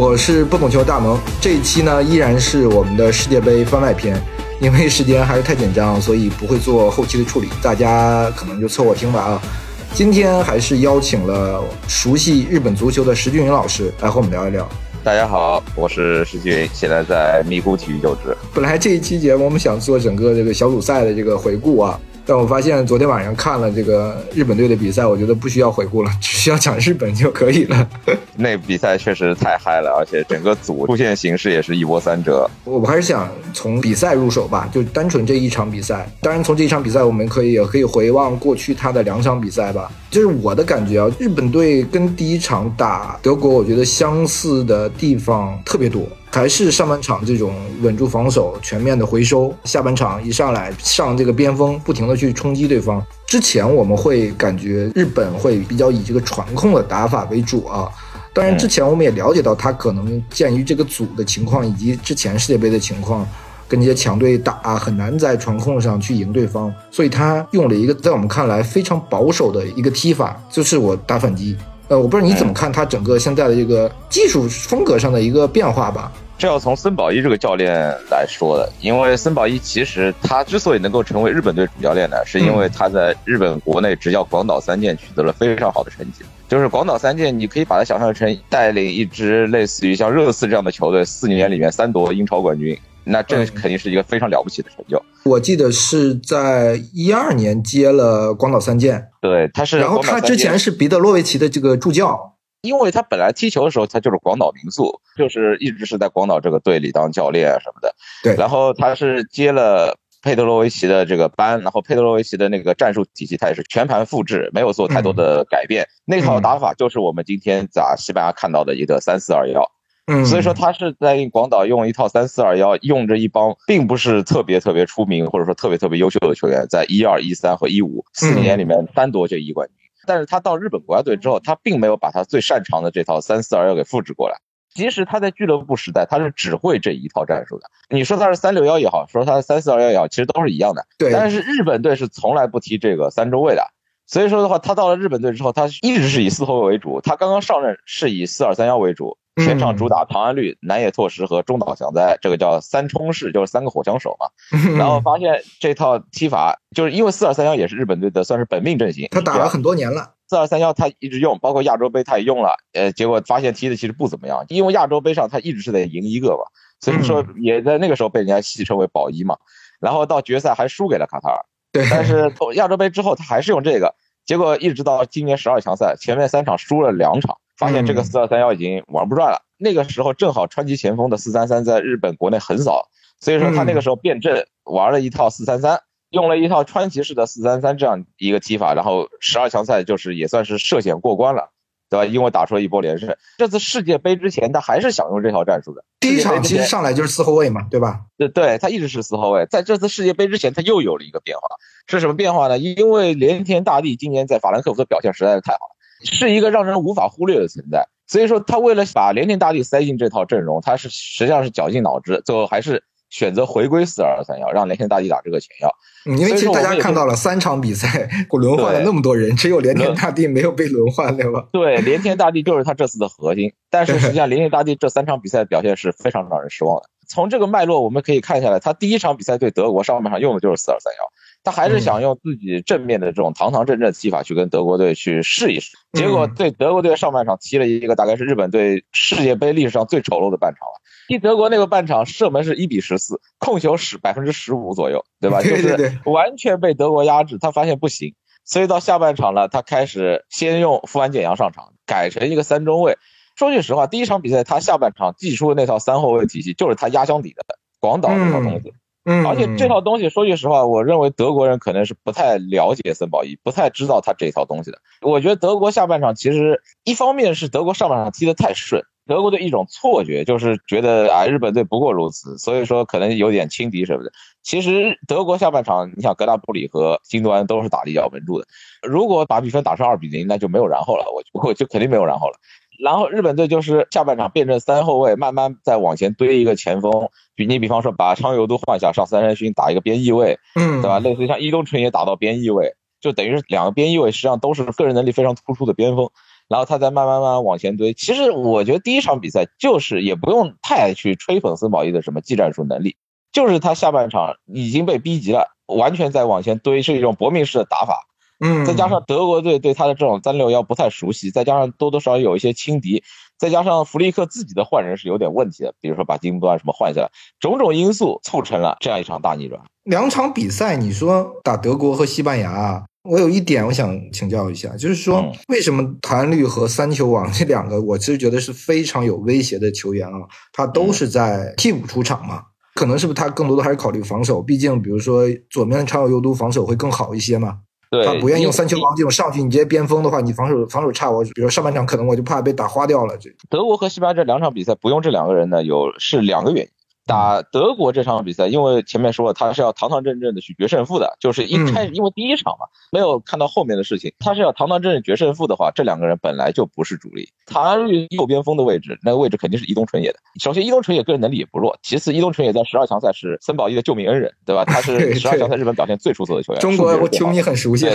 我是不懂球大萌。这一期呢，依然是我们的世界杯番外篇，因为时间还是太紧张，所以不会做后期的处理，大家可能就凑合听吧啊。今天还是邀请了熟悉日本足球的石俊云老师来和我们聊一聊。大家好，我是石俊云，现在在咪咕体育就职。本来这一期节目我们想做整个这个小组赛的这个回顾啊。但我发现昨天晚上看了这个日本队的比赛，我觉得不需要回顾了，只需要讲日本就可以了。那比赛确实太嗨了，而且整个组出现形式也是一波三折。我们还是想从比赛入手吧，就单纯这一场比赛。当然，从这一场比赛，我们可以也可以回望过去他的两场比赛吧。就是我的感觉啊，日本队跟第一场打德国，我觉得相似的地方特别多。还是上半场这种稳住防守、全面的回收，下半场一上来上这个边锋，不停的去冲击对方。之前我们会感觉日本会比较以这个传控的打法为主啊。当然，之前我们也了解到，他可能鉴于这个组的情况以及之前世界杯的情况，跟这些强队打很难在传控上去赢对方，所以他用了一个在我们看来非常保守的一个踢法，就是我打反击。呃，我不知道你怎么看他整个现在的这个技术风格上的一个变化吧？这要从森保一这个教练来说的，因为森保一其实他之所以能够成为日本队主教练呢，是因为他在日本国内执教广岛三剑取得了非常好的成绩。就是广岛三剑，你可以把它想象成带领一支类似于像热刺这样的球队，四年里面三夺英超冠军。那这肯定是一个非常了不起的成就。我记得是在一二年接了广岛三剑，对，他是。然后他之前是彼得洛维奇的这个助教，因为他本来踢球的时候他就是广岛民宿，就是一直是在广岛这个队里当教练啊什么的。对。然后他是接了佩德罗维奇的这个班，然后佩德罗维奇的那个战术体系他也是全盘复制，没有做太多的改变。那套打法就是我们今天在西班牙看到的一个三四二幺。所以说他是在广岛用一套三四二幺，用着一帮并不是特别特别出名或者说特别特别优秀的球员，在一二一三和一五四年里面单夺这一冠军。但是他到日本国家队之后，他并没有把他最擅长的这套三四二幺给复制过来。即使他在俱乐部时代，他是只会这一套战术的。你说他是三六幺也好，说他是三四二幺也好，其实都是一样的。对。但是日本队是从来不踢这个三中卫的。所以说的话，他到了日本队之后，他一直是以四后卫为主。他刚刚上任是以四二三幺为主。全场主打唐安绿、南野拓实和中岛翔哉，这个叫三冲式，就是三个火枪手嘛。然后发现这套踢法，就是因为四二三幺也是日本队的算是本命阵型，他打了很多年了。四二三幺他一直用，包括亚洲杯他也用了，呃，结果发现踢的其实不怎么样，因为亚洲杯上他一直是得赢一个嘛，所以说也在那个时候被人家戏称为保一嘛。然后到决赛还输给了卡塔尔，对。但是亚洲杯之后他还是用这个，结果一直到今年十二强赛前面三场输了两场，发现这个四二三幺已经玩不转了。那个时候正好川崎前锋的四三三在日本国内横扫，所以说他那个时候变阵玩了一套四三三，用了一套川崎式的四三三这样一个踢法，然后十二强赛就是也算是涉险过关了，对吧？因为打出了一波连胜。这次世界杯之前他还是想用这套战术的。第一场其实上来就是四后卫嘛，对吧？对对，他一直是四后卫。在这次世界杯之前，他又有了一个变化，是什么变化呢？因为连天大地今年在法兰克福的表现实在是太好了，是一个让人无法忽略的存在。所以说，他为了把连天大地塞进这套阵容，他是实际上是绞尽脑汁，最后还是选择回归四二三幺，让连天大地打这个前腰。因为其实大家看到了三场比赛，轮换了那么多人，只有连天大地没有被轮换，对吧？对，连天大地就是他这次的核心。但是实际上，连天大地这三场比赛表现是非常让人失望的。从这个脉络我们可以看下来，他第一场比赛对德国上半场用的就是四二三幺。他还是想用自己正面的这种堂堂正正的踢法去跟德国队去试一试，结果对德国队上半场踢了一个大概是日本队世界杯历史上最丑陋的半场了。踢德国那个半场射门是一比十四，控球十百分之十五左右，对吧？就是完全被德国压制。他发现不行，所以到下半场了，他开始先用富安健洋上场，改成一个三中卫。说句实话，第一场比赛他下半场祭出的那套三后卫体系就是他压箱底的广岛那套东西。嗯，嗯而且这套东西说句实话，我认为德国人可能是不太了解森保一，不太知道他这套东西的。我觉得德国下半场其实一方面是德国上半场踢得太顺，德国队一种错觉就是觉得啊日本队不过如此，所以说可能有点轻敌什么的。其实德国下半场，你想格纳布里和金多安都是打得比较稳住的。如果把比分打成二比零，那就没有然后了，我我就肯定没有然后了。然后日本队就是下半场变成三后卫，慢慢再往前堆一个前锋。比你比方说把昌佑都换下，上三山勋打一个边翼位，嗯，对吧？类似于像伊东纯也打到边翼位，就等于是两个边翼位实际上都是个人能力非常突出的边锋。然后他再慢慢慢慢往前堆。其实我觉得第一场比赛就是也不用太去吹捧森保一的什么技战术能力，就是他下半场已经被逼急了，完全在往前堆，是一种搏命式的打法。嗯，再加上德国队对他的这种三六幺不太熟悉，再加上多多少少有一些轻敌，再加上弗利克自己的换人是有点问题的，比如说把金端什么换下来，种种因素促成了这样一场大逆转。两场比赛，你说打德国和西班牙，我有一点我想请教一下，就是说嗯为什么谭律和三球王这两个，我其实觉得是非常有威胁的球员啊，他都是在替补出场嘛。可能是不是他更多的还是考虑防守？毕竟，比如说左面的长友佑都防守会更好一些嘛。对，他不愿意用三球王这种上去，你直接边锋的话，你防守防守差，我比如上半场可能我就怕被打花掉了。这德国和西班牙这两场比赛不用这两个人呢，有是两个原因。打德国这场比赛，因为前面说了，他是要堂堂正正的去决胜负的，就是一开始因为第一场嘛，没有看到后面的事情，他是要堂堂正正决胜负的话，这两个人本来就不是主力。唐安绿右边锋的位置，那个位置肯定是伊东纯也的。首先，伊东纯也个人能力也不弱，其次，伊东纯也在十二强赛是森保一的救命恩人，对吧？他是 十二强赛日本表现最出色的球员，中国数据是最好的球迷很熟悉。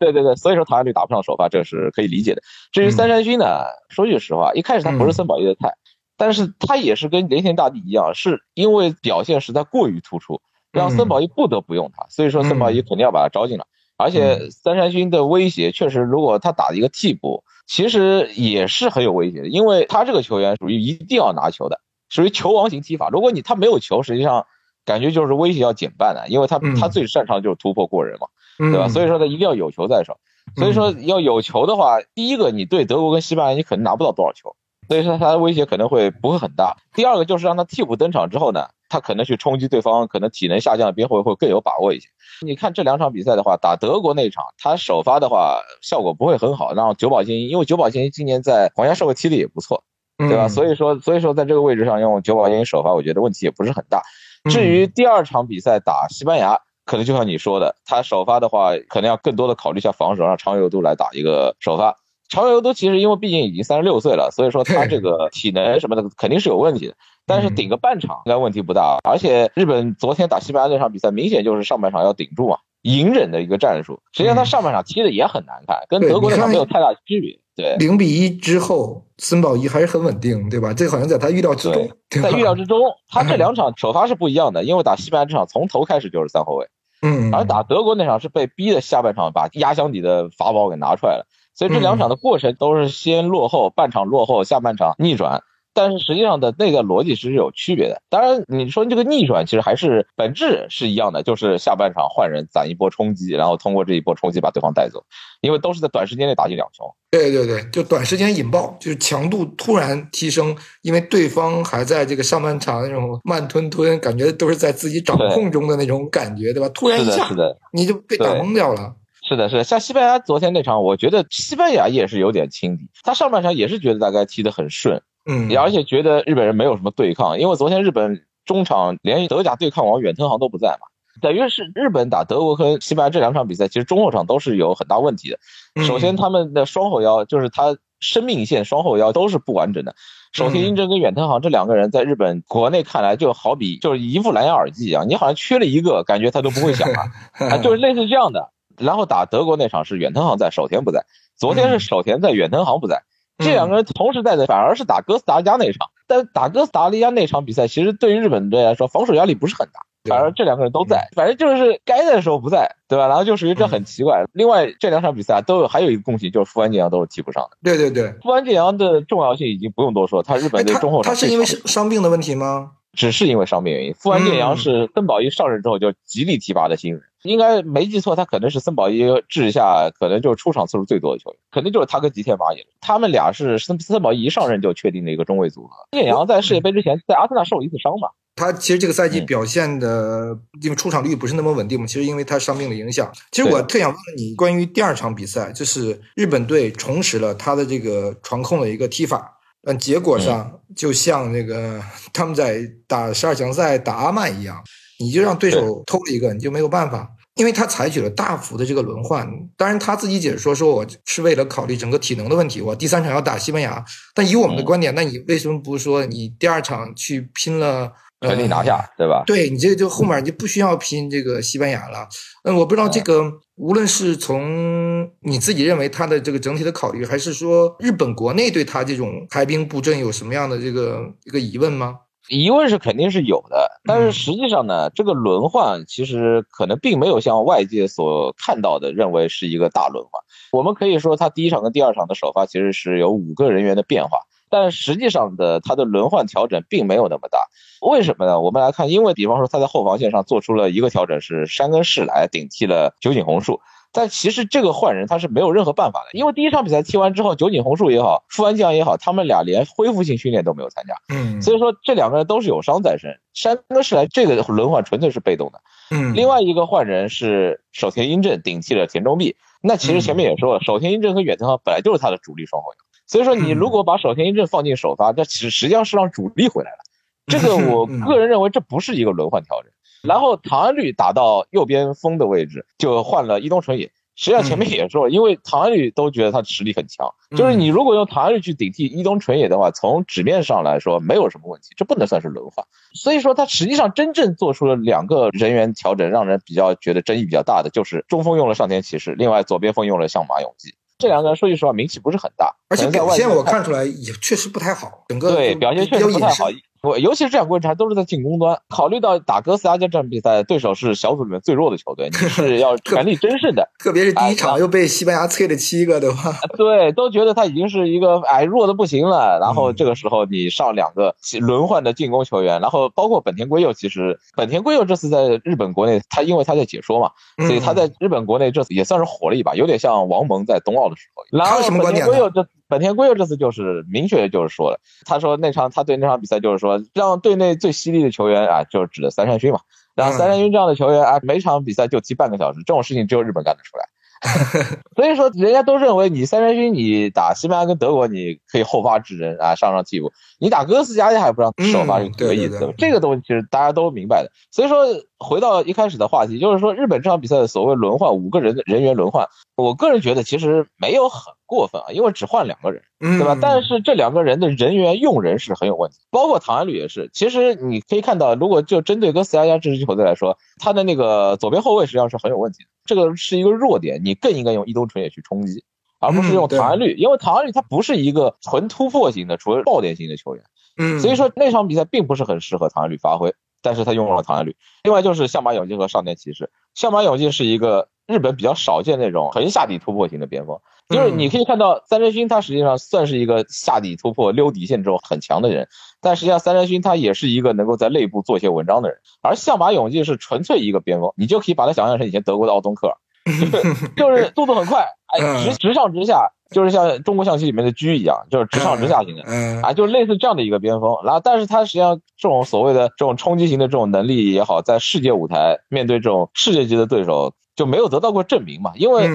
对 对对，所以说唐安绿打不上首发，这是可以理解的。至于三山勋呢，说句实话，一开始他不是森保一的菜，但是他也是跟雷田大帝一样，是因为表现实在过于突出，让森保一不得不用他，所以说森保一肯定要把他招进来。而且三山勋的威胁确实，如果他打一个替补，其实也是很有威胁的，因为他这个球员属于一定要拿球的，属于球王型踢法。如果你他没有球，实际上感觉就是威胁要减半的，因为他嗯他最擅长就是突破过人嘛。对对吧？所以说他一定要有球在手。所以说要有球的话，第一个你对德国跟西班牙你可能拿不到多少球，所以说他的威胁可能会不会很大。第二个就是让他替补登场之后呢，他可能去冲击对方可能体能下降的边后卫会更有把握一些。你看这两场比赛的话，打德国那一场，他首发的话效果不会很好，让久保建英，因为久保建英今年在皇家社会踢的也不错，对吧？所以说所以说在这个位置上用久保建英首发，我觉得问题也不是很大。至于第二场比赛打西班牙。可能就像你说的，他首发的话，可能要更多的考虑一下防守，让长友度来打一个首发。长友都其实因为毕竟已经三十六岁了，所以说他这个体能什么的肯定是有问题的。但是顶个半场应该问题不大。而且日本昨天打西班牙那场比赛，明显就是上半场要顶住嘛，隐忍的一个战术。实际上他上半场踢的也很难看，跟德国那场没有太大区别。对，零比一之后，森保一还是很稳定，对吧？这好像在他预料之中，在预料之中。他这两场首发是不一样的，因为打西班牙这场从头开始就是三后卫。嗯，而打德国那场是被逼的，下半场把压箱底的法宝给拿出来了，所以这两场的过程都是先落后，半场落后，下半场逆转。但是实际上的那个逻辑是有区别的。当然，你说这个逆转其实还是本质是一样的，就是下半场换人攒一波冲击，然后通过这一波冲击把对方带走，因为都是在短时间内打进两球。对对对，就短时间引爆，就是强度突然提升，因为对方还在这个上半场那种慢吞吞，感觉都是在自己掌控中的那种感觉，对吧？突然一下，你就被打懵掉了。是的，是的，像西班牙昨天那场，我觉得西班牙也是有点轻敌，他上半场也是觉得大概踢得很顺。嗯，而且觉得日本人没有什么对抗，因为昨天日本中场连德甲对抗王远藤航都不在嘛，等于是日本打德国和西班牙这两场比赛，其实中后场都是有很大问题的。首先，他们的双后腰就是他生命线双后腰都是不完整的。首先，英正跟远藤航这两个人在日本国内看来就好比就是一副蓝牙耳机一样，你好像缺了一个，感觉他都不会响了，啊，就是类似这样的。然后打德国那场是远藤航在，守田不在；昨天是守田在，远藤航不在。这两个人同时在的，反而是打哥斯达黎加那场。但打哥斯达黎加那场比赛，其实对于日本队来说，防守压力不是很大，反而这两个人都在，反正就是该在的时候不在，对吧？然后就属于这很奇怪。另外这两场比赛都有还有一个共性，就是富安健洋都是替补上的。对对对，富安健洋的重要性已经不用多说，他日本队中后场他是因为伤病的问题吗？只是因为伤病原因。富安健洋是森保一上任之后就极力提拔的新人。应该没记错，他可能是森保一治下可能就是出场次数最多的球员，肯定就是他跟吉田麻也。他们俩是森森保一一上任就确定的一个中卫组合。聂阳在世界杯之前在阿森纳受了一次伤嘛，他其实这个赛季表现的，因为出场率不是那么稳定嘛，其实因为他伤病的影响。其实我特想问问你，关于第二场比赛，就是日本队重拾了他的这个传控的一个踢法，但结果上就像那个他们在打十二强赛打阿曼一样。你就让对手偷了一个，你就没有办法，因为他采取了大幅的这个轮换。当然他自己解释说，说我是为了考虑整个体能的问题，我第三场要打西班牙。但以我们的观点，那你为什么不说你第二场去拼了全力拿下，对吧？对你这个就后面你就不需要拼这个西班牙了。嗯，我不知道这个，无论是从你自己认为他的这个整体的考虑，还是说日本国内对他这种排兵布阵有什么样的这个一个疑问吗？疑问是肯定是有的，但是实际上呢，这个轮换其实可能并没有像外界所看到的认为是一个大轮换。我们可以说，他第一场跟第二场的首发其实是有五个人员的变化，但实际上的他的轮换调整并没有那么大。为什么呢？我们来看，因为比方说他在后防线上做出了一个调整，是山根世来顶替了酒井宏树。但其实这个换人他是没有任何办法的，因为第一场比赛踢完之后，酒井宏树也好，富安将也好，他们俩连恢复性训练都没有参加，嗯，所以说这两个人都是有伤在身。山根世来这个轮换纯粹是被动的，嗯，另外一个换人是守田英正顶替了田中碧，那其实前面也说了，守田英正和远藤航本来就是他的主力双后腰，所以说你如果把守田一正放进首发，这实实际上是让主力回来了，这个 我个人认为这不是一个轮换调整。然后唐安绿打到右边锋的位置，就换了伊东纯也。实际上前面也说了，因为唐安绿都觉得他实力很强，就是你如果用唐安绿去顶替伊东纯也的话，从纸面上来说没有什么问题，这不能算是轮换。所以说他实际上真正做出了两个人员调整，让人比较觉得争议比较大的，就是中锋用了上田骑士，另外左边锋用了相马永纪。这两个人说句实话名气不是很大，而且表现我看出来也确实不太好，整个对表现确实不太好。我尤其是这两个位置还都是在进攻端，考虑到打哥斯达加这场比赛，对手是小组里面最弱的球队，你 是要全力争胜的。特别是第一场又被西班牙催了七个，对吧？对，都觉得他已经是一个哎弱的不行了。然后这个时候你上两个轮换的进攻球员，然后包括本田圭佑，其实本田圭佑这次在日本国内，他因为他在解说嘛，所以他在日本国内这次也算是火了一把，有点像王蒙在冬奥的时候。然后本田圭佑这。本田圭佑这次就是明确就是说了，他说那场他对那场比赛就是说让队内最犀利的球员啊，就是指的三山勋嘛，然后三山勋这样的球员啊，每场比赛就踢半个小时，这种事情只有日本干得出来。所以说，人家都认为你三山勋，你打西班牙跟德国，你可以后发制人啊，上上替补。你打哥斯达加还不让首发是可以的，这个东西其实大家都明白的。所以说，回到一开始的话题，就是说日本这场比赛的所谓轮换五个人的人员轮换，我个人觉得其实没有很过分啊，因为只换两个人，对吧？但是这两个人的人员用人是很有问题，包括唐安绿也是。其实你可以看到，如果就针对哥斯达加这支球队来说，他的那个左边后卫实际上是很有问题的。这个是一个弱点，你更应该用伊东纯也去冲击，而不是用唐安绿，因为唐安律他不是一个纯突破型的、纯爆点型的球员，嗯，所以说那场比赛并不是很适合唐安律发挥，但是他用了唐安律。另外就是相马永进和上田骑士，相马永进是一个日本比较少见那种横下底突破型的边锋，就是你可以看到三振勋他实际上算是一个下底突破、溜底线这种很强的人。但实际上，三山勋他也是一个能够在内部做一些文章的人，而相马勇纪是纯粹一个边锋，你就可以把他想象成以前德国的奥东克尔，就是速度很快，哎，直直上直下，就是像中国象棋里面的车一样，就是直上直下型的，啊，就是类似这样的一个边锋。然后，但是他实际上这种所谓的这种冲击型的这种能力也好，在世界舞台面对这种世界级的对手就没有得到过证明嘛？因为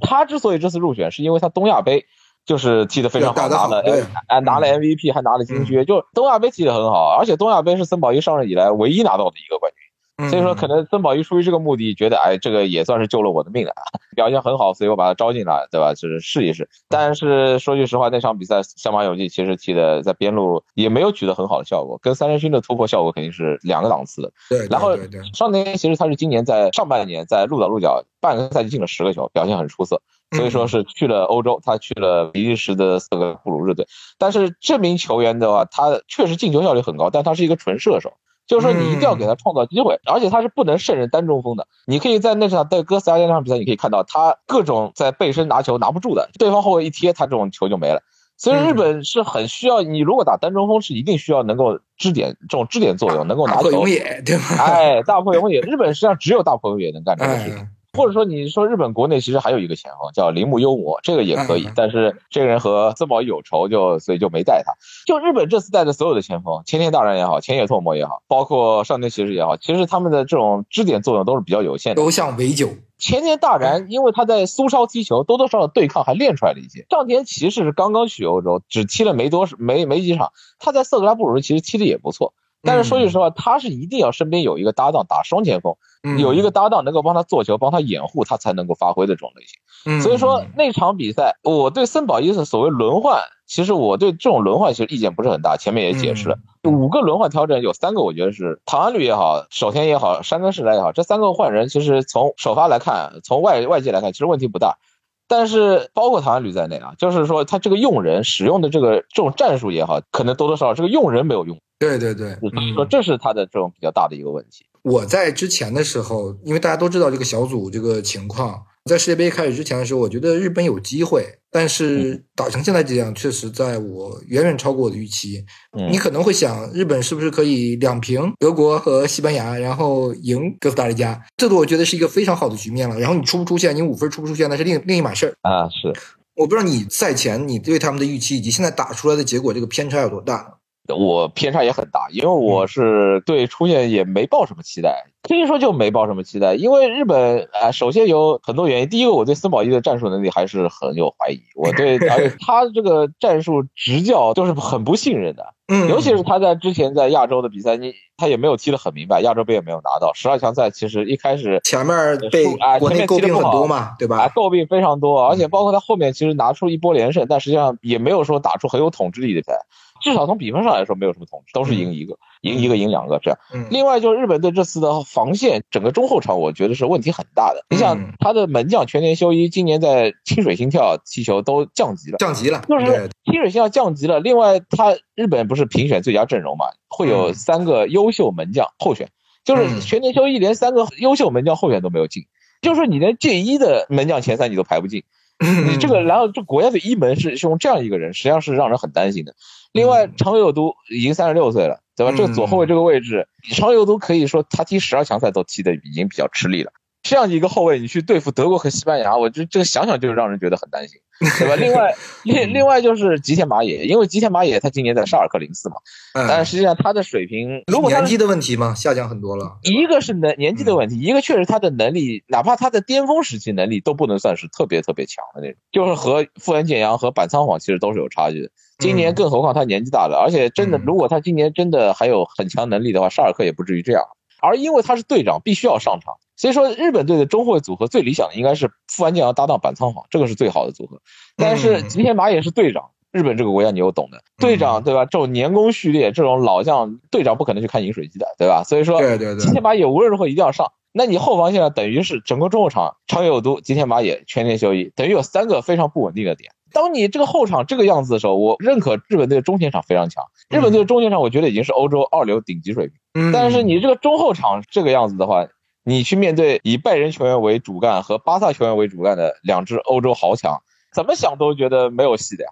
他之所以这次入选，是因为他东亚杯。就是踢得非常好，拿了哎拿了 MVP，还拿了金靴，就东亚杯踢得很好，而且东亚杯是森保一上任以来唯一拿到的一个冠军。所以说，可能曾宝仪出于这个目的，觉得哎，这个也算是救了我的命了，表现很好，所以我把他招进来，对吧？就是试一试。但是说句实话，那场比赛相马勇纪其实踢的在边路也没有取得很好的效果，跟三连勋的突破效果肯定是两个档次的。对，然后上田其实他是今年在上半年在鹿岛鹿角半个赛季进了十个球，表现很出色，所以说是去了欧洲，他去了比利时的斯格布鲁日队。但是这名球员的话，他确实进球效率很高，但他是一个纯射手。就是说，你一定要给他创造机会，而且他是不能胜任单中锋的。你可以在那场在哥斯达黎加那场比赛，你可以看到他各种在背身拿球拿不住的，对方后卫一贴，他这种球就没了。所以日本是很需要你，如果打单中锋是一定需要能够支点这种支点作用，能够拿球。大破野，对吧？哎，大破永野，日本实际上只有大破永野能干这个事情。或者说，你说日本国内其实还有一个前锋叫铃木优磨，这个也可以，但是这个人和森保一有仇，就所以就没带他。就日本这次带的所有的前锋，前田大然也好，前野拓磨也好，包括上田骑士也好，其实他们的这种支点作用都是比较有限的。都像围酒。前田大然，因为他在苏超踢球，多多少少对抗还练出来了一些。上田骑士是刚刚去欧洲，只踢了没多没没几场，他在色格拉布鲁其实踢的也不错。但是说句实话，他是一定要身边有一个搭档打双前锋，有一个搭档能够帮他做球、帮他掩护，他才能够发挥的这种类型。所以说那场比赛，我对森保一的所谓轮换，其实我对这种轮换其实意见不是很大。前面也解释了，五个轮换调整有三个，我觉得是唐安绿也好，首田也好，山根世来也好，这三个换人其实从首发来看，从外外界来看，其实问题不大。但是包括唐安旅在内啊，就是说他这个用人使用的这个这种战术也好，可能多多少少这个用人没有用。对对对，说这是他的这种比较大的一个问题。我在之前的时候，因为大家都知道这个小组这个情况。在世界杯开始之前的时候，我觉得日本有机会，但是打成现在这样，确实在我远远超过我的预期。你可能会想，日本是不是可以两平德国和西班牙，然后赢哥斯达黎加？这个我觉得是一个非常好的局面了。然后你出不出现，你五分出不出现，那是另另一码事儿啊。是，我不知道你赛前你对他们的预期，以及现在打出来的结果，这个偏差有多大？我偏差也很大，因为我是对出现也没抱什么期待，可以说就没抱什么期待。因为日本啊，首先有很多原因。第一个，我对森保一的战术能力还是很有怀疑，我对 而且他这个战术执教就是很不信任的。嗯，尤其是他在之前在亚洲的比赛，你他也没有踢得很明白，亚洲杯也没有拿到十二强赛。其实一开始前面被啊前面踢得很多嘛，对吧？啊，诟病非常多，而且包括他后面其实拿出一波连胜，但实际上也没有说打出很有统治力的赛。至少从比分上来说，没有什么统治，都是赢一个，赢一个，赢两个这样。另外就是日本队这次的防线，整个中后场我觉得是问题很大的。你想他的门将全年休一今年在清水心跳踢球都降级了，降级了，就是清水心跳降级了。另外他日本不是评选最佳阵容嘛，会有三个优秀门将候选，就是全年休一连三个优秀门将候选都没有进，就是说你连进一的门将前三你都排不进。你 这个，然后这国家的一门是用这样一个人，实际上是让人很担心的。另外，长友都已经三十六岁了，对吧？这个左后卫这个位置，长友都可以说他踢十二强赛都踢的已经比较吃力了。这样一个后卫，你去对付德国和西班牙，我这这个想想就让人觉得很担心，对吧？另外，另另外就是吉田麻也，因为吉田麻也他今年在沙尔克零四嘛，但是实际上他的水平，如果年纪的问题嘛，下降很多了。一个是能年纪的问题，一个确实他的能力，哪怕他的巅峰时期能力都不能算是特别特别强的那种，就是和富恩健洋和板仓晃其实都是有差距的。今年更何况他年纪大了，而且真的，如果他今年真的还有很强能力的话，沙尔克也不至于这样。而因为他是队长，必须要上场。所以说，日本队的中后卫组合最理想的应该是富安健洋搭档板仓晃，这个是最好的组合。但是吉田麻也是队长，日本这个国家你又懂的，队长对吧？这种年功序列，这种老将，队长不可能去看饮水机的，对吧？所以说，吉田麻也无论如何一定要上。那你后防线等于是整个中后场，长有都、吉田麻也全年休一，等于有三个非常不稳定的点。当你这个后场这个样子的时候，我认可日本队的中前场非常强。日本队的中前场，我觉得已经是欧洲二流顶级水平。嗯，但是你这个中后场这个样子的话，你去面对以拜仁球员为主干和巴萨球员为主干的两支欧洲豪强，怎么想都觉得没有戏的呀。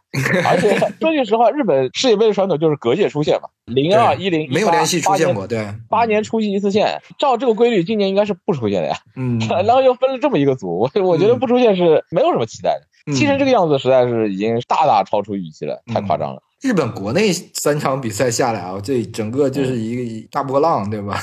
而且 说句实话，日本世界杯的传统就是隔届出现嘛，零二一零没有连续出现过，对，八年出现一次线，照这个规律，今年应该是不出现的呀。嗯，然后又分了这么一个组，我我觉得不出现是没有什么期待的。踢成这个样子，实在是已经大大超出预期了，太夸张了。日本国内三场比赛下来啊，这整个就是一个大波浪，对吧？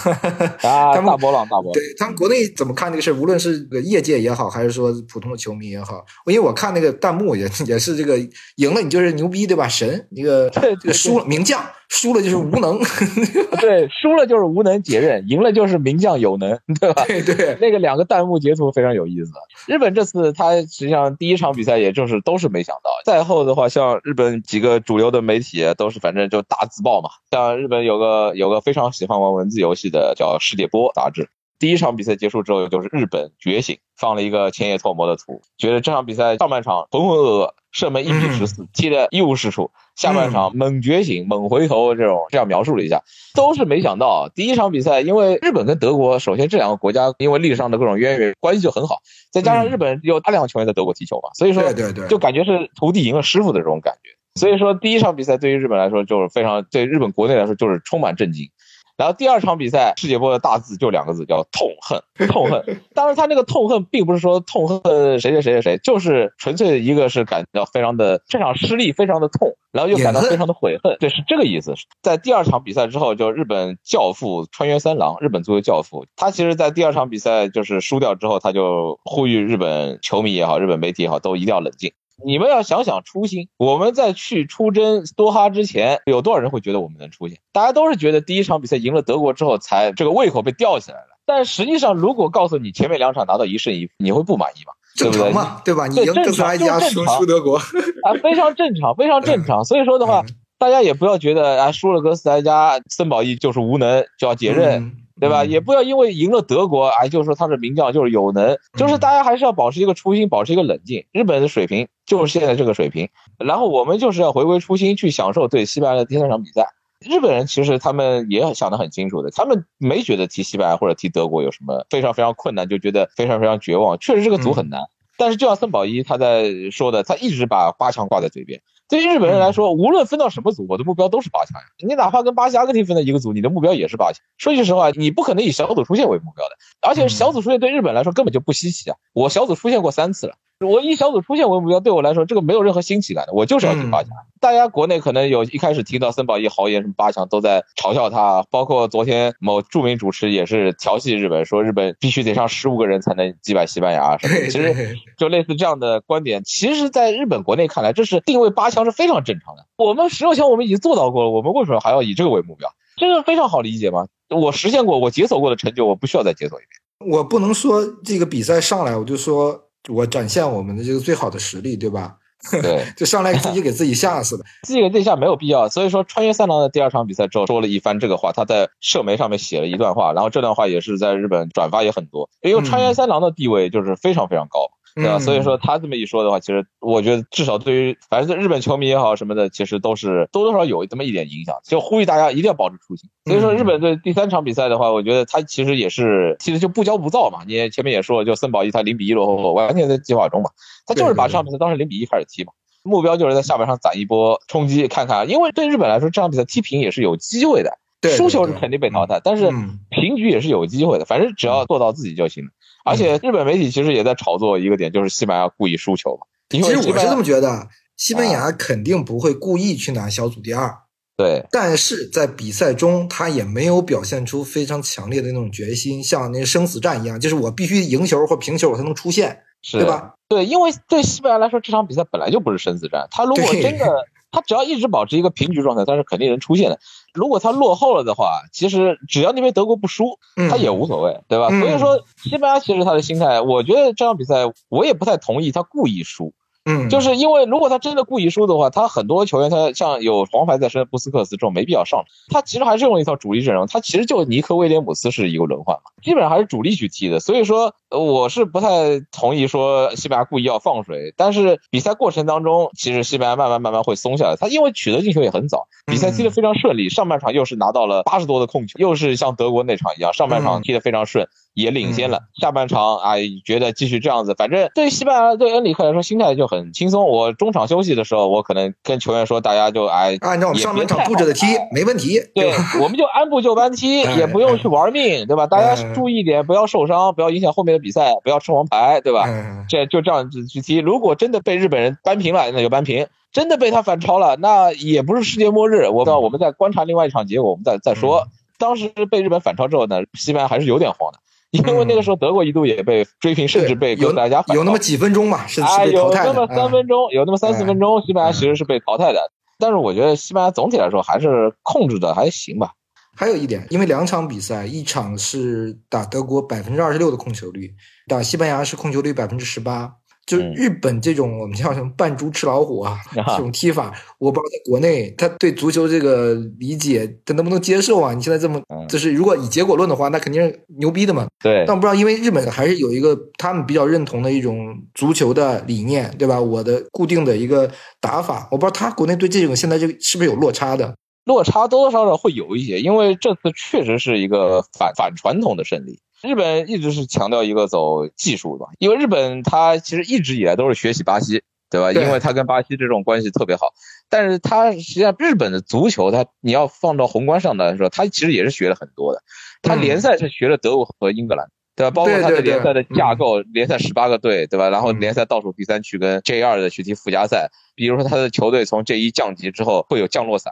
啊，大波浪，大波浪。对他们国内怎么看这个事无论是个业界也好，还是说普通的球迷也好，因为我看那个弹幕也 也是这个赢了你就是牛逼，对吧？神，那个这个输了名将，输了就是无能。对，输了就是无能解任，赢了就是名将有能，对吧？对对。那个两个弹幕截图非常有意思。日本这次他实际上第一场比赛也就是都是没想到，赛后的话，像日本几个主流的。媒体都是反正就大自爆嘛，像日本有个有个非常喜欢玩文字游戏的叫《世界波》杂志。第一场比赛结束之后，就是日本觉醒，放了一个千叶拓磨的图，觉得这场比赛上半场浑浑噩噩，射门一比十四，踢得一无是处。下半场猛觉醒，猛回头，这种这样描述了一下，都是没想到。第一场比赛，因为日本跟德国，首先这两个国家因为历史上的各种渊源，关系就很好，再加上日本有大量球员在德国踢球嘛，所以说对对对，就感觉是徒弟赢了师傅的这种感觉。所以说，第一场比赛对于日本来说就是非常，对日本国内来说就是充满震惊。然后第二场比赛，世界波的大字就两个字，叫痛恨，痛恨。当然，他那个痛恨并不是说痛恨谁谁谁谁谁，就是纯粹的一个是感到非常的这场失利非常的痛，然后又感到非常的悔恨，对，是这个意思。在第二场比赛之后，就日本教父川原三郎，日本作为教父，他其实在第二场比赛就是输掉之后，他就呼吁日本球迷也好，日本媒体也好，都一定要冷静。你们要想想初心。我们在去出征多哈之前，有多少人会觉得我们能出线？大家都是觉得第一场比赛赢了德国之后，才这个胃口被吊起来了。但实际上，如果告诉你前面两场拿到一胜一负，你会不满意吗？正常嘛，对吧？你赢哥斯达黎加，输输德国，啊，非常正常，非常正常。所以说的话，大家也不要觉得啊，输了哥斯达黎加，森保一就是无能，就要解任。对吧？也不要因为赢了德国，哎，就说他是名将，就是有能，就是大家还是要保持一个初心，保持一个冷静。日本的水平就是现在这个水平，然后我们就是要回归初心，去享受对西班牙的第三场比赛。日本人其实他们也想得很清楚的，他们没觉得踢西班牙或者踢德国有什么非常非常困难，就觉得非常非常绝望。确实这个组很难，但是就像森保一他在说的，他一直把八强挂在嘴边。对于日本人来说，无论分到什么组，我的目标都是八强呀。你哪怕跟巴西、阿根廷分在一个组，你的目标也是八强。说句实话，你不可能以小组出线为目标的。而且小组出线对日本来说根本就不稀奇啊！我小组出线过三次了。我以小组出线为目标，对我来说这个没有任何新奇感的，我就是要进八强。大家国内可能有一开始听到森保一豪言什么八强，都在嘲笑他。包括昨天某著名主持也是调戏日本，说日本必须得上十五个人才能击败西班牙什么。其实就类似这样的观点，其实在日本国内看来，这是定位八强是非常正常的。我们十六强我们已经做到过了，我们为什么还要以这个为目标？这个非常好理解吗？我实现过，我解锁过的成就，我不需要再解锁一遍。我不能说这个比赛上来我就说。我展现我们的这个最好的实力，对吧？对，就上来自己给自己吓死了，自己给自己吓没有必要。所以说，穿越三郎的第二场比赛之后说了一番这个话，他在社媒上面写了一段话，然后这段话也是在日本转发也很多，因为穿越三郎的地位就是非常非常高。对吧？所以说他这么一说的话，其实我觉得至少对于反正日本球迷也好什么的，其实都是多多少少有这么一点影响。就呼吁大家一定要保持初心。所以说日本队第三场比赛的话，我觉得他其实也是其实就不骄不躁嘛。你前面也说了，就森保一他零比一落后，完全在计划中嘛。他就是把这场比赛当时零比一开始踢嘛，目标就是在下半场攒一波冲击，看看。因为对日本来说，这场比赛踢平也是有机会的，输球是肯定被淘汰，但是平局也是有机会的。反正只要做到自己就行了。而且日本媒体其实也在炒作一个点，就是西班牙故意输球嘛。其实我是这么觉得，西班牙肯定不会故意去拿小组第二。对，但是在比赛中，他也没有表现出非常强烈的那种决心，像那生死战一样，就是我必须赢球或平球我才能出线，对吧？对，因为对西班牙来说，这场比赛本来就不是生死战，他如果真的。他只要一直保持一个平局状态，他是肯定能出现的。如果他落后了的话，其实只要那边德国不输，他也无所谓，对吧？所以说，西班牙其实他的心态，我觉得这场比赛我也不太同意他故意输。嗯，就是因为如果他真的故意输的话，他很多球员他像有黄牌在身，布斯克斯这种没必要上。他其实还是用一套主力阵容，他其实就尼克威廉姆斯是一个轮换嘛，基本上还是主力去踢的。所以说，我是不太同意说西班牙故意要放水。但是比赛过程当中，其实西班牙慢慢慢慢会松下来。他因为取得进球也很早，比赛踢得非常顺利，上半场又是拿到了八十多的控球，又是像德国那场一样，上半场踢得非常顺。也领先了，下半场啊，觉得继续这样子，反正对于西班牙对恩里克来说，心态就很轻松。我中场休息的时候，我可能跟球员说，大家就哎，按照我们上半场布置的踢，没问题。对，我们就按部就班踢，也不用去玩命，对吧？大家注意点，不要受伤，不要影响后面的比赛，不要吃黄牌，对吧？这就这样子去踢。如果真的被日本人扳平了，那就扳平；真的被他反超了，那也不是世界末日。我道我们再观察另外一场结果，我们再再说。当时被日本反超之后呢，西班牙还是有点慌的。因为那个时候德国一度也被追平，甚至被哥斯达黎加有那么几分钟嘛，是被淘汰的。有那么三分钟，有那么三四分钟，西班牙其实是被淘汰的。但是我觉得西班牙总体来说还是控制的还行吧。还有一点，因为两场比赛，一场是打德国百分之二十六的控球率，打西班牙是控球率百分之十八。就日本这种我们叫什么扮猪吃老虎啊，这种踢法，我不知道在国内他对足球这个理解他能不能接受啊？你现在这么就是如果以结果论的话，那肯定是牛逼的嘛。对，但我不知道，因为日本还是有一个他们比较认同的一种足球的理念，对吧？我的固定的一个打法，我不知道他国内对这种现在这个是不是有落差的？落差多多少少会有一些，因为这次确实是一个反反传统的胜利。日本一直是强调一个走技术的，因为日本它其实一直以来都是学习巴西，对吧？因为它跟巴西这种关系特别好。但是它实际上日本的足球，它你要放到宏观上来说，它其实也是学了很多的。它联赛是学了德国和英格兰，对吧？包括它的联赛的架构，联赛十八个队，对吧？然后联赛倒数第三去跟 J 二的去踢附加赛，比如说他的球队从 J 一降级之后会有降落伞。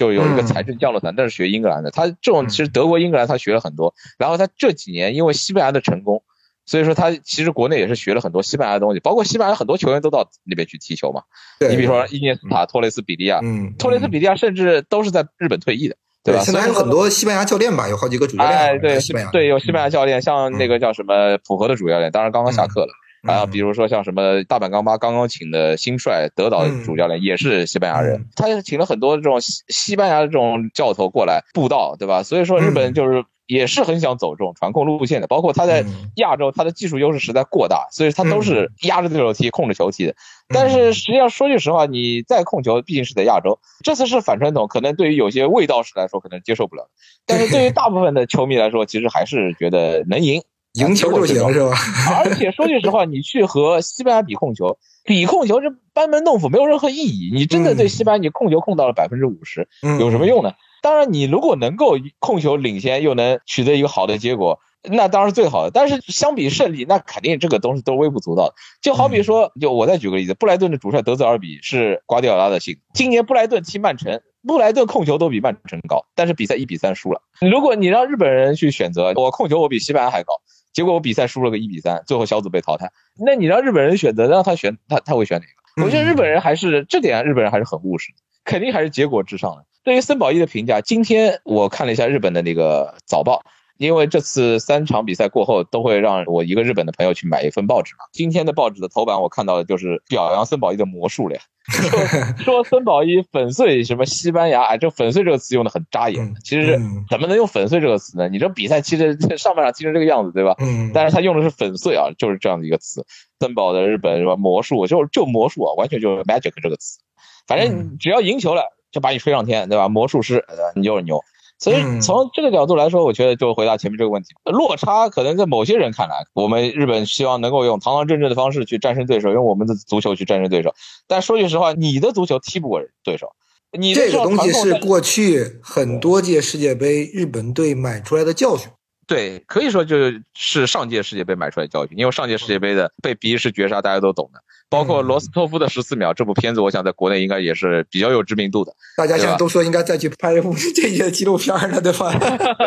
就有一个财政降落伞，但是学英格兰的，他这种其实德国、英格兰他学了很多，然后他这几年因为西班牙的成功，所以说他其实国内也是学了很多西班牙的东西，包括西班牙很多球员都到那边去踢球嘛。你比如说伊涅斯塔、托雷斯、比利亚，嗯，托雷斯、比利亚甚至都是在日本退役的，对吧？现在有很多西班牙教练吧，有好几个主教练。哎，对，西班牙对有西班牙教练，像那个叫什么普和的主教练，当然刚刚下课了。啊，嗯。比如说像什么大阪钢巴刚刚请的新帅德岛主教练也是西班牙人嗯，他也请了很多这种西西班牙的这种教头过来布道，对吧？所以说日本就是也是很想走这种传控路线的，包括他在嗯。亚洲，他的技术优势实在过大，所以他都是压着对手踢、控制球踢的。嗯但是实际上说句实话，你再控球，毕竟是在亚洲，这次是反传统，可能对于有些卫道士来说可能接受不了，但是对于大部分的球迷来说，其实还是觉得能赢。赢球就行是吧？而且说句实话，你去和西班牙比控球，比控球是班门弄斧，没有任何意义。你真的对西班牙你控球控到了百分之五十，嗯有什么用呢？当然，你如果能够控球领先，又能取得一个好的结果，那当然是最好的。但是相比胜利，那肯定这个东西都微不足道的。就好比说，就我再举个例子，布莱顿的主帅德泽尔比是瓜迪奥拉的性。今年布莱顿踢曼城，布莱顿控球都比曼城高，但是比赛一比三输了。如果你让日本人去选择，我控球我比西班牙还高。结果我比赛输了个一比三，最后小组被淘汰。那你让日本人选择，让他选他他会选哪个？我觉得日本人还是这点，日本人还是很务实，肯定还是结果至上的。对于森保一的评价，今天我看了一下日本的那个早报，因为这次三场比赛过后都会让我一个日本的朋友去买一份报纸嘛。今天的报纸的头版我看到的就是表扬森保一的魔术了呀，说 说森保一粉碎什么西班牙，哎，这粉碎这个词用的很扎眼。其实嗯怎么能用粉碎这个词呢？你这比赛其实上半场踢成这个样子，对吧？嗯，但是他用的是粉碎啊，就是这样的一个词。森保的日本什么魔术，就就魔术啊，完全就是 magic 这个词。反正嗯只要赢球了，就把你吹上天，对吧？魔术师，对吧？你就是牛。所以嗯从这个角度来说，我觉得就回答前面这个问题，落差可能在某些人看来，我们日本希望能够用堂堂正正的方式去战胜对手，用我们的足球去战胜对手。但说句实话，你的足球踢不过对手，你这个东西是过去很多届世界杯日本队买出来的教训。对，可以说就是上届世界杯买出来的教训，因为上届世界杯的被比利时绝杀，大家都懂的。包括嗯罗斯托夫的十四秒这部片子，我想在国内应该也是比较有知名度的。大家现在都说应该再去拍一部这些纪录片了，对吧？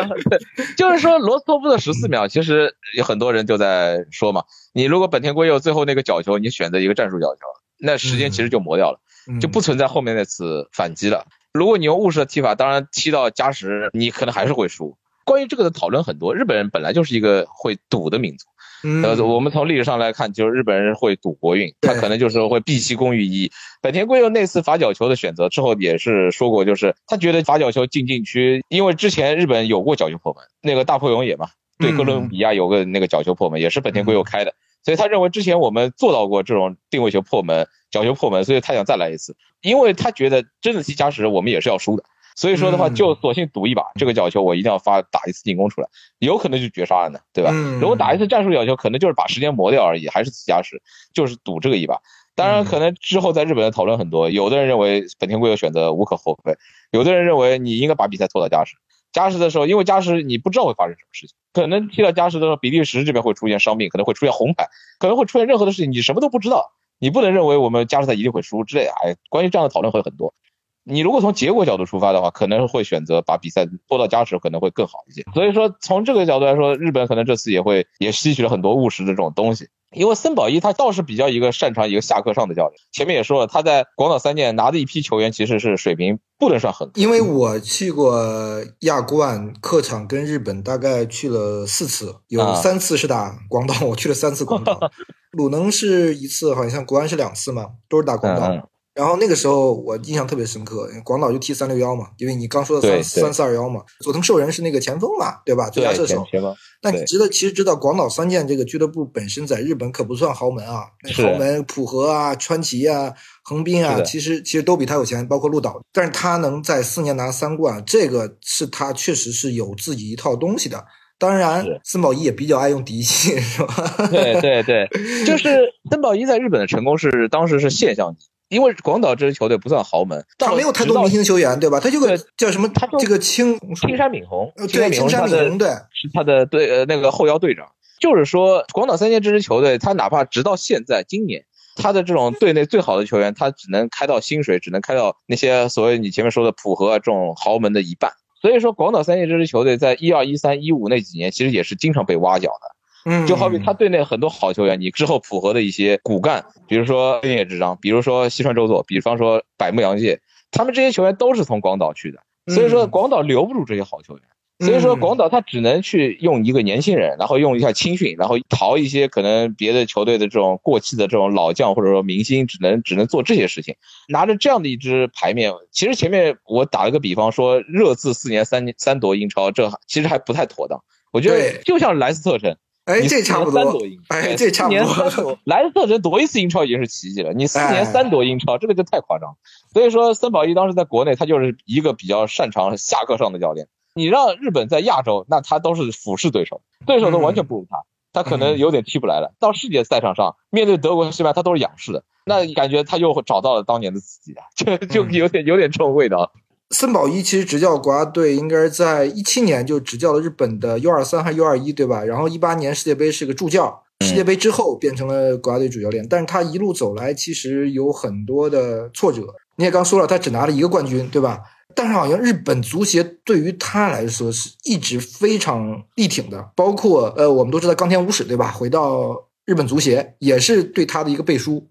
就是说罗斯托夫的十四秒，其实有很多人就在说嘛，你如果本田圭佑最后那个角球，你选择一个战术角球，那时间其实就磨掉了，嗯就不存在后面那次反击了。如果你用务实的踢法，当然踢到加时，你可能还是会输。关于这个的讨论很多，日本人本来就是一个会赌的民族。嗯。呃，我们从历史上来看，就是日本人会赌国运，他可能就是会避其功于一。役。本田圭佑那次罚角球的选择之后，也是说过，就是他觉得罚角球进禁区，因为之前日本有过角球破门，那个大破永野嘛，对嗯哥伦比亚有个那个角球破门，也是本田圭佑开的，所以他认为之前我们做到过这种定位球破门、角球破门，所以他想再来一次，因为他觉得真的踢加时我们也是要输的。所以说的话，嗯就索性赌一把，这个角球我一定要发打一次进攻出来，有可能就绝杀了呢，对吧？嗯如果打一次战术角球，可能就是把时间磨掉而已，还是加时，就是赌这个一把。当然，嗯可能之后在日本的讨论很多，有的人认为本田圭佑选择无可厚非，有的人认为你应该把比赛拖到加时。加时的时候，因为加时你不知道会发生什么事情，可能踢到加时的时候，比利时这边会出现伤病，可能会出现红牌，可能会出现任何的事情，你什么都不知道，你不能认为我们加时赛一定会输之类的。哎，关于这样的讨论会很多。你如果从结果角度出发的话，可能会选择把比赛拖到加时，可能会更好一些。所以说，从这个角度来说，日本可能这次也会也吸取了很多务实的这种东西。因为森保一他倒是比较一个擅长一个下课上的教练，前面也说了，他在广岛三剑拿的一批球员其实是水平不能算很高。因为我去过亚冠客场，跟日本大概去了四次，有啊三次是打广岛，我去了三次广岛。鲁能是一次，好像国安是两次嘛，都是打广岛。然后那个时候我印象特别深刻，广岛就踢三六幺嘛，因为你刚说的三三四二幺嘛，佐藤寿人是那个前锋嘛，对吧？最佳射手。那你知道，其实知道广岛三剑这个俱乐部本身在日本可不算豪门啊，那豪门浦和啊、川崎啊、横滨啊，其实其实都比他有钱，包括鹿岛。但是他能在四年拿三冠，这个是他确实是有自己一套东西的。当然，森保一也比较爱用嫡系，是吧？对对对，就是 森保一在日本的成功是当时是现象级，因为广岛这支球队不算豪门，他没有太多明星球员，对吧？他就个叫什么他就这个青青山敏宏，呃对青山敏宏对，是他的队呃那个后腰队长，就是说广岛三剑这支球队，他哪怕直到现在今年，他的这种队内最好的球员，他只能开到薪水，只能开到那些所谓你前面说的浦和啊这种豪门的一半。所以说，广岛三剑这支球队在一二、一三、一五那几年，其实也是经常被挖角的。嗯，就好比他队内很多好球员，你之后符合的一些骨干，比如说根野智章，比如说西川周作，比方说百木洋介，他们这些球员都是从广岛去的，所以说嗯广岛留不住这些好球员。所以说，嗯广岛他只能去用一个年轻人，然后用一下青训，然后淘一些可能别的球队的这种过气的这种老将或者说明星，只能只能做这些事情。拿着这样的一支牌面，其实前面我打了个比方说，热刺四年三三夺英超，这其实还不太妥当。我觉得就像莱斯特城，哎，你这差不多三夺英，哎，对这差不四年三多，夺莱斯特城夺一次英超已经是奇迹了，你四年哎三夺英超，这个就太夸张了。所以说，森宝一当时在国内，他就是一个比较擅长下课上的教练。你让日本在亚洲，那他都是俯视对手，对手都完全不如他，他可能有点踢不来了。到世界赛场上，面对德国和西班牙，他都是仰视的，那感觉他又找到了当年的自己啊，就就有点有点这种味道。森保一其实执教国家队应该是在一七年就执教了日本的 U 二三还是 U 二一对吧？然后一八年世界杯是个助教，世界杯之后变成了国家队主教练。但是他一路走来其实有很多的挫折。你也刚说了，他只拿了一个冠军对吧？但是好像日本足协对于他来说是一直非常力挺的，包括呃我们都知道冈田武史对吧？回到日本足协也是对他的一个背书。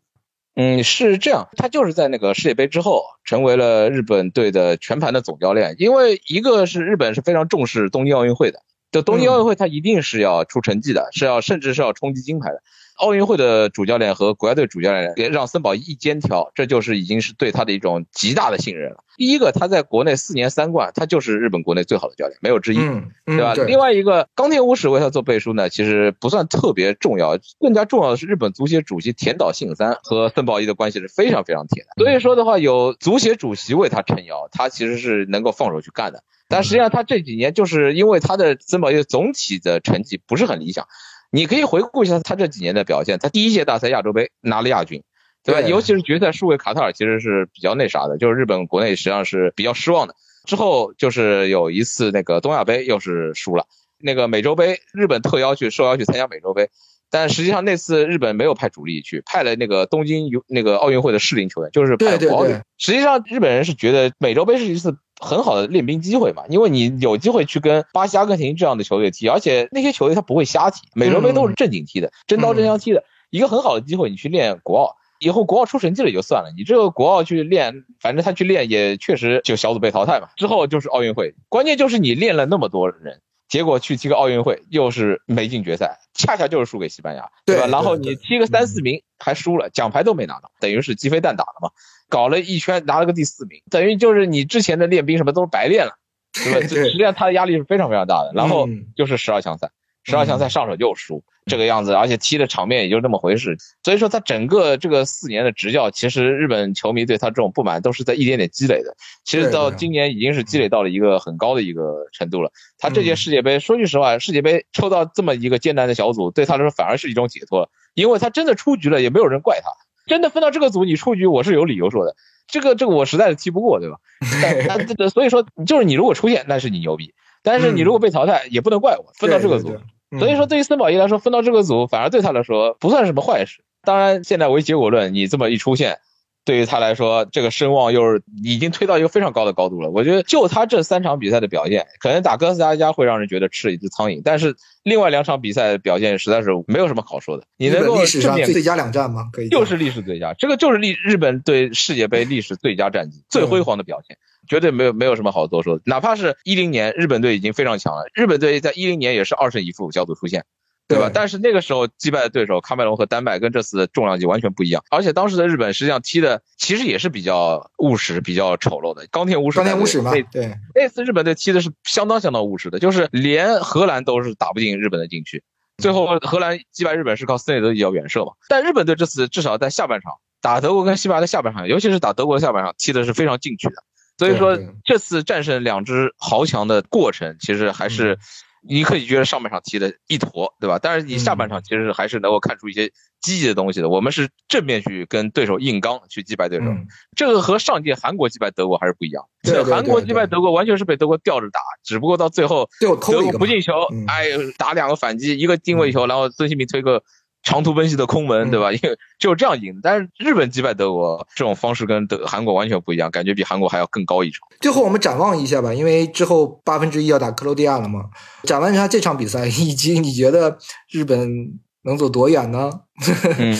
嗯，是这样，他就是在那个世界杯之后成为了日本队的全盘的总教练，因为一个是日本是非常重视东京奥运会的，就东京奥运会他一定是要出成绩的，是要甚至是要冲击金牌的。奥运会的主教练和国家队主教练也让森保一一肩挑，这就是已经是对他的一种极大的信任了。第一个，他在国内四年三冠，他就是日本国内最好的教练，没有之一。嗯，嗯对吧？对另外一个，冈田武史为他做背书呢，其实不算特别重要，更加重要的是日本足协主席田岛信三和森保一的关系是非常非常铁的。所以说的话，有足协主席为他撑腰，他其实是能够放手去干的。但实际上，他这几年就是因为他的森保一的总体的成绩不是很理想。你可以回顾一下他这几年的表现，他第一届大赛亚洲杯拿了亚军，对吧？对尤其是决赛输给卡塔尔，其实是比较那啥的，就是日本国内实际上是比较失望的。之后就是有一次那个东亚杯又是输了，那个美洲杯日本特邀去受邀去参加美洲杯，但实际上那次日本没有派主力去，派了那个东京游那个奥运会的适龄球员，就是派对对国奥队对实际上日本人是觉得美洲杯是一次很好的练兵机会嘛，因为你有机会去跟巴西、阿根廷这样的球队踢，而且那些球队他不会瞎踢，美洲杯都是正经踢的，真刀真枪踢的，一个很好的机会，你去练国奥。以后国奥出成绩了也就算了，你这个国奥去练，反正他去练也确实就小组被淘汰嘛。之后就是奥运会，关键就是你练了那么多人，结果去踢个奥运会又是没进决赛，恰恰就是输给西班牙，对吧？然后你踢个三四名还输了，奖牌都没拿到，等于是鸡飞蛋打了嘛。搞了一圈拿了个第四名，等于就是你之前的练兵什么都是白练了，对吧？这实际上他的压力是非常非常大的。然后嗯就是十二强赛，十二强赛上手就输，这个样子，而且踢的场面也就那么回事。所以说他整个这个四年的执教，其实日本球迷对他这种不满都是在一点点积累的。其实到今年已经是积累到了一个很高的一个程度了。他这届嗯世界杯，说句实话，世界杯抽到这么一个艰难的小组，对他来说反而是一种解脱，因为他真的出局了，也没有人怪他。真的分到这个组，你出局，我是有理由说的。这个这个我实在是踢不过，对吧？但但 这个所以说，就是你如果出现，那是你牛逼；但是你如果被淘汰，也不能怪我。分到这个组所以说对于森保一来说，分到这个组反而对他来说不算什么坏事。当然，现在为结果论，你这么一出现，对于他来说，这个声望又是已经推到一个非常高的高度了。我觉得就他这三场比赛的表现，可能打哥斯达黎加会让人觉得吃了一只苍蝇，但是另外两场比赛的表现实在是没有什么好说的。你能够历史正面上最佳两战吗？可以讲就是历史最佳，这个就是历日本对世界杯历史最佳战绩，最辉煌的表现，绝对没有没有什么好多说的。哪怕是一零年日本队已经非常强了，日本队在一零年也是二胜一负小组出线，对吧？但是那个时候击败的对手喀麦隆和丹麦跟这次的重量级完全不一样，而且当时的日本实际上踢的其实也是比较务实、比较丑陋的。冈田武史冈田武史嘛那，对，那次日本队踢的是相当相当务实的，就是连荷兰都是打不进日本的禁区。最后荷兰击败日本是靠斯内德一脚远射嘛，但日本队这次至少在下半场打德国跟西班牙的下半场，尤其是打德国的下半场踢的是非常进取的。所以说这次战胜两支豪强的过程，其实还嗯是你可以觉得上半场踢的一坨，对吧？但是你下半场其实还是能够看出一些积极的东西的。我们是正面去跟对手硬刚，去击败对手。嗯，这个和上届韩国击败德国还是不一样。对对对韩国击败德国完全是被德国吊着打，只不过到最后德国不进球嗯，哎，打两个反击，一个定位球，然后孙兴民推个长途奔袭的空门，对吧？因为就是这样赢。但是日本击败德国这种方式跟德韩国完全不一样，感觉比韩国还要更高一筹。最后我们展望一下吧，因为之后八分之一要打克罗地亚了嘛。展望一下这场比赛，以及你觉得日本能走多远呢？嗯，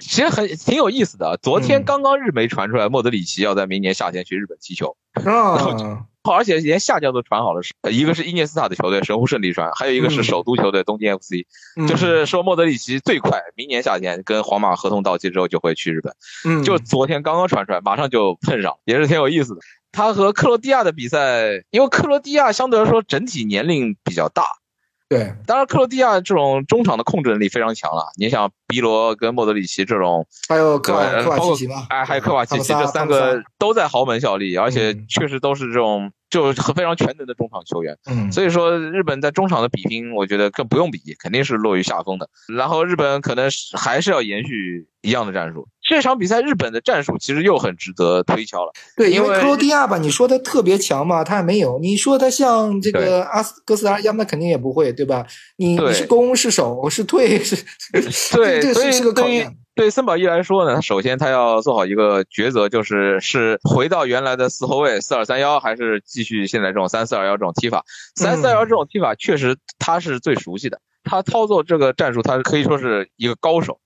其实很挺有意思的。昨天刚刚日媒传出来，莫德里奇要在明年夏天去日本踢球。啊。而且连下家都传好了，是一个是伊涅斯塔的球队神户胜利船，还有一个是首都球队东京 FC，就是说莫德里奇最快明年夏天跟皇马合同到期之后就会去日本，嗯，就昨天刚刚传出来，马上就碰上，也是挺有意思的。他和克罗地亚的比赛，因为克罗地亚相对来说整体年龄比较大。对，当然克罗地亚这种中场的控制能力非常强了。你想比罗跟莫德里奇这种，还有科瓦科瓦奇奇吗？哎，还有科瓦奇奇，这三个都在豪门效力，而且确实都是这种。就是非常全能的中场球员，嗯，所以说日本在中场的比拼，我觉得更不用比，肯定是落于下风的。然后日本可能是还是要延续一样的战术。这场比赛日本的战术其实又很值得推敲了。对，因为克罗地亚吧，你说他特别强嘛，他也没有；你说他像这个阿斯哥斯达亚，那肯定也不会，对吧？你你是攻是守是退 是，对，这是是个考验。对森保一来说呢，他首先他要做好一个抉择，就是是回到原来的四后卫四二三幺，还是继续现在这种三四二幺这种踢法。三四二幺这种踢法确实他是最熟悉的，他操作这个战术他可以说是一个高手。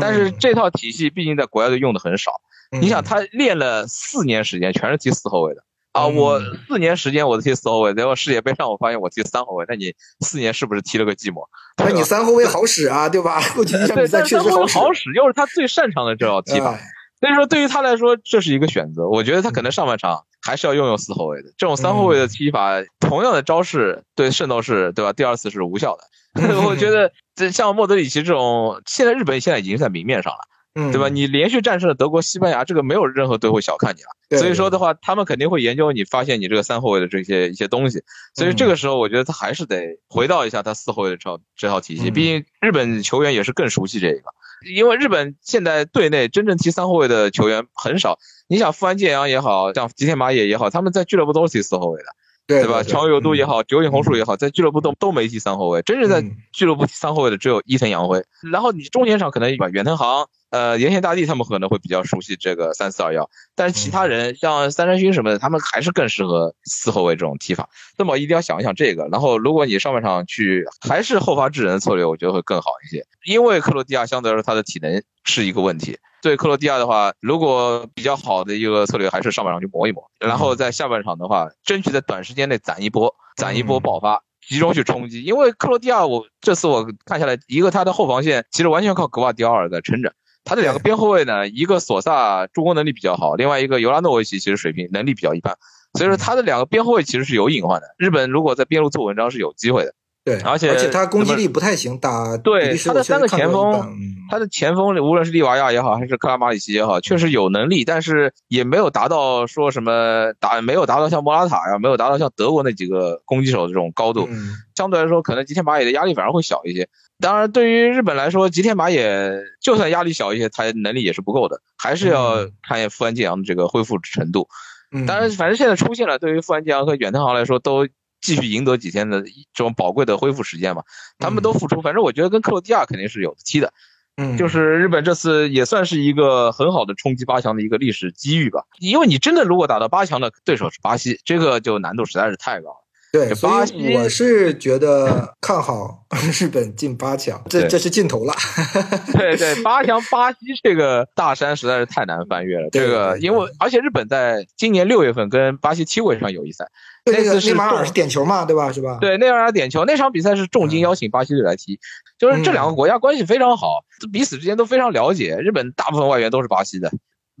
但是这套体系毕竟在国家队用的很少。你想他练了四年时间，全是踢四后卫的。啊，我四年时间我都踢四后卫，结果世界杯上我发现我踢三后卫，那你四年是不是踢了个寂寞？那你三后卫好使啊，对吧？对，三后卫好使，又是他最擅长的这套踢法，所以说对于他来说这是一个选择。我觉得他可能上半场还是要用用四后卫的，这种三后卫的踢法，同样的招式对圣斗士，对吧？第二次是无效的。我觉得这像莫德里奇这种，现在日本现在已经在明面上了。嗯，对吧？你连续战胜了德国、西班牙，这个没有任何队会小看你了。所以说的话，他们肯定会研究你，发现你这个三后卫的这些一些东西。所以这个时候，我觉得他还是得回到一下他四后卫的这套这套体系。毕竟日本球员也是更熟悉这个，因为日本现在队内真正踢三后卫的球员很少。你想富安健洋也好像吉田麻也也好，他们在俱乐部都是踢四后卫的。对吧？长友佑都也好，九井宏树也好，在俱乐部都都没踢三后卫，真正在俱乐部踢三后卫的只有伊藤洋辉。然后你中前场可能把远藤航、呃岩田大地他们可能会比较熟悉这个三四二幺，但是其他人像三山勋什么的，他们还是更适合四后卫这种踢法。那么一定要想一想这个。然后如果你上半场去还是后发制人的策略，我觉得会更好一些，因为克罗地亚相对来说他的体能是一个问题。对克罗地亚的话，如果比较好的一个策略还是上半场去磨一磨，然后在下半场的话，争取在短时间内攒一波，攒一波爆发，集中去冲击。因为克罗地亚，我这次我看下来，一个他的后防线其实完全靠格瓦迪奥尔在撑着，他的两个边后卫呢，一个索萨助攻能力比较好，另外一个尤拉诺维奇其实水平能力比较一般，所以说他的两个边后卫其实是有隐患的。日本如果在边路做文章是有机会的。对，而且而且他攻击力不太行，打对他的三个前锋，他的前锋无论是利瓦亚也好，还是克拉马里奇也好，确实有能力，但是也没有达到说什么打，没有达到像莫拉塔呀，没有达到像德国那几个攻击手的这种高度。相对来说，可能吉田麻也的压力反而会小一些。当然，对于日本来说，吉田麻也就算压力小一些，他能力也是不够的，还是要看富安健洋的这个恢复程度。当然，反正现在出现了，对于富安健洋和远藤航来说都。继续赢得几天的这种宝贵的恢复时间嘛，他们都付出，反正我觉得跟克罗地亚肯定是有的踢的，嗯，就是日本这次也算是一个很好的冲击八强的一个历史机遇吧，因为你真的如果打到八强的对手是巴西，这个就难度实在是太高了。对，所以我是觉得看好 日本进八强，这这是尽头了。对对，八强巴西这个大山实在是太难翻越了。这个因为而且日本在今年六月份跟巴西踢过一场友谊赛。那次是马尔是点球嘛，对吧？是吧？对，内马尔点球。那场比赛是重金邀请巴西队来踢，就是这两个国家关系非常好，彼此之间都非常了解。日本大部分外援都是巴西的。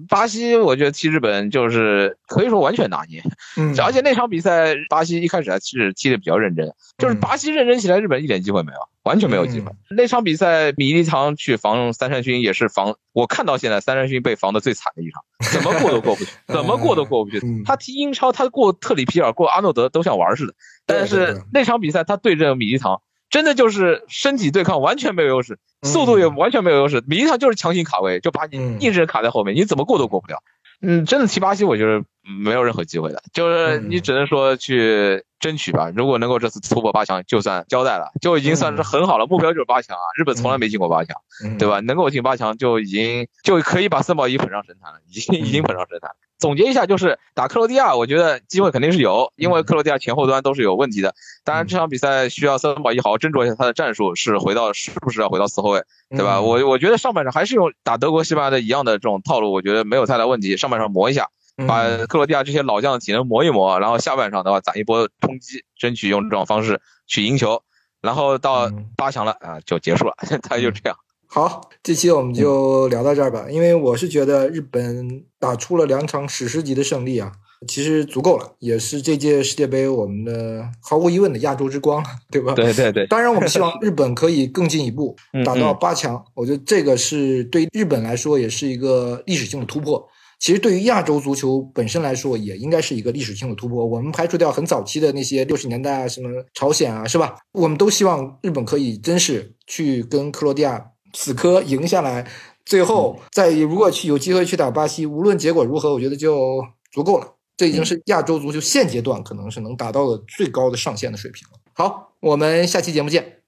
巴西，我觉得踢日本就是可以说完全拿捏，嗯，而且那场比赛巴西一开始还是踢的比较认真，就是巴西认真起来，日本一点机会没有，完全没有机会。那场比赛米利唐去防三山勋也是防，我看到现在三山勋被防的最惨的一场，怎么过都过不去，怎么过都过不去。他踢英超，他过特里皮尔、过阿诺德都像玩似的，但是那场比赛他对阵米利唐。真的就是身体对抗完全没有优势，速度也完全没有优势，名义上就是强行卡位，就把你硬是卡在后面，你怎么过都过不了。嗯，真的踢巴西，我觉得没有任何机会的，就是你只能说去争取吧。如果能够这次突破八强，就算交代了，就已经算是很好了。目标就是八强啊，日本从来没进过八强，对吧？能够进八强就已经就可以把森保一捧上神坛了，已经已经捧上神坛。总结一下，就是打克罗地亚，我觉得机会肯定是有，因为克罗地亚前后端都是有问题的。当然，这场比赛需要森保一好好斟酌一下他的战术，是回到是不是要回到四后卫，对吧？我我觉得上半场还是用打德国、西班牙的一样的这种套路，我觉得没有太大问题。上半场磨一下。把克罗地亚这些老将的体能磨一磨，然后下半场的话攒一波冲击，争取用这种方式去赢球，然后到八强了啊就结束了，他就这样。好，这期我们就聊到这儿吧，因为我是觉得日本打出了两场史诗级的胜利啊，其实足够了，也是这届世界杯我们的毫无疑问的亚洲之光，对吧？对对对。当然，我们希望日本可以更进一步，打到八强。我觉得这个是对日本来说也是一个历史性的突破。其实对于亚洲足球本身来说，也应该是一个历史性的突破。我们排除掉很早期的那些六十年代啊，什么朝鲜啊，是吧？我们都希望日本可以真是去跟克罗地亚死磕赢下来，最后再如果去有机会去打巴西，无论结果如何，我觉得就足够了。这已经是亚洲足球现阶段可能是能达到的最高的上限的水平了。好，我们下期节目见。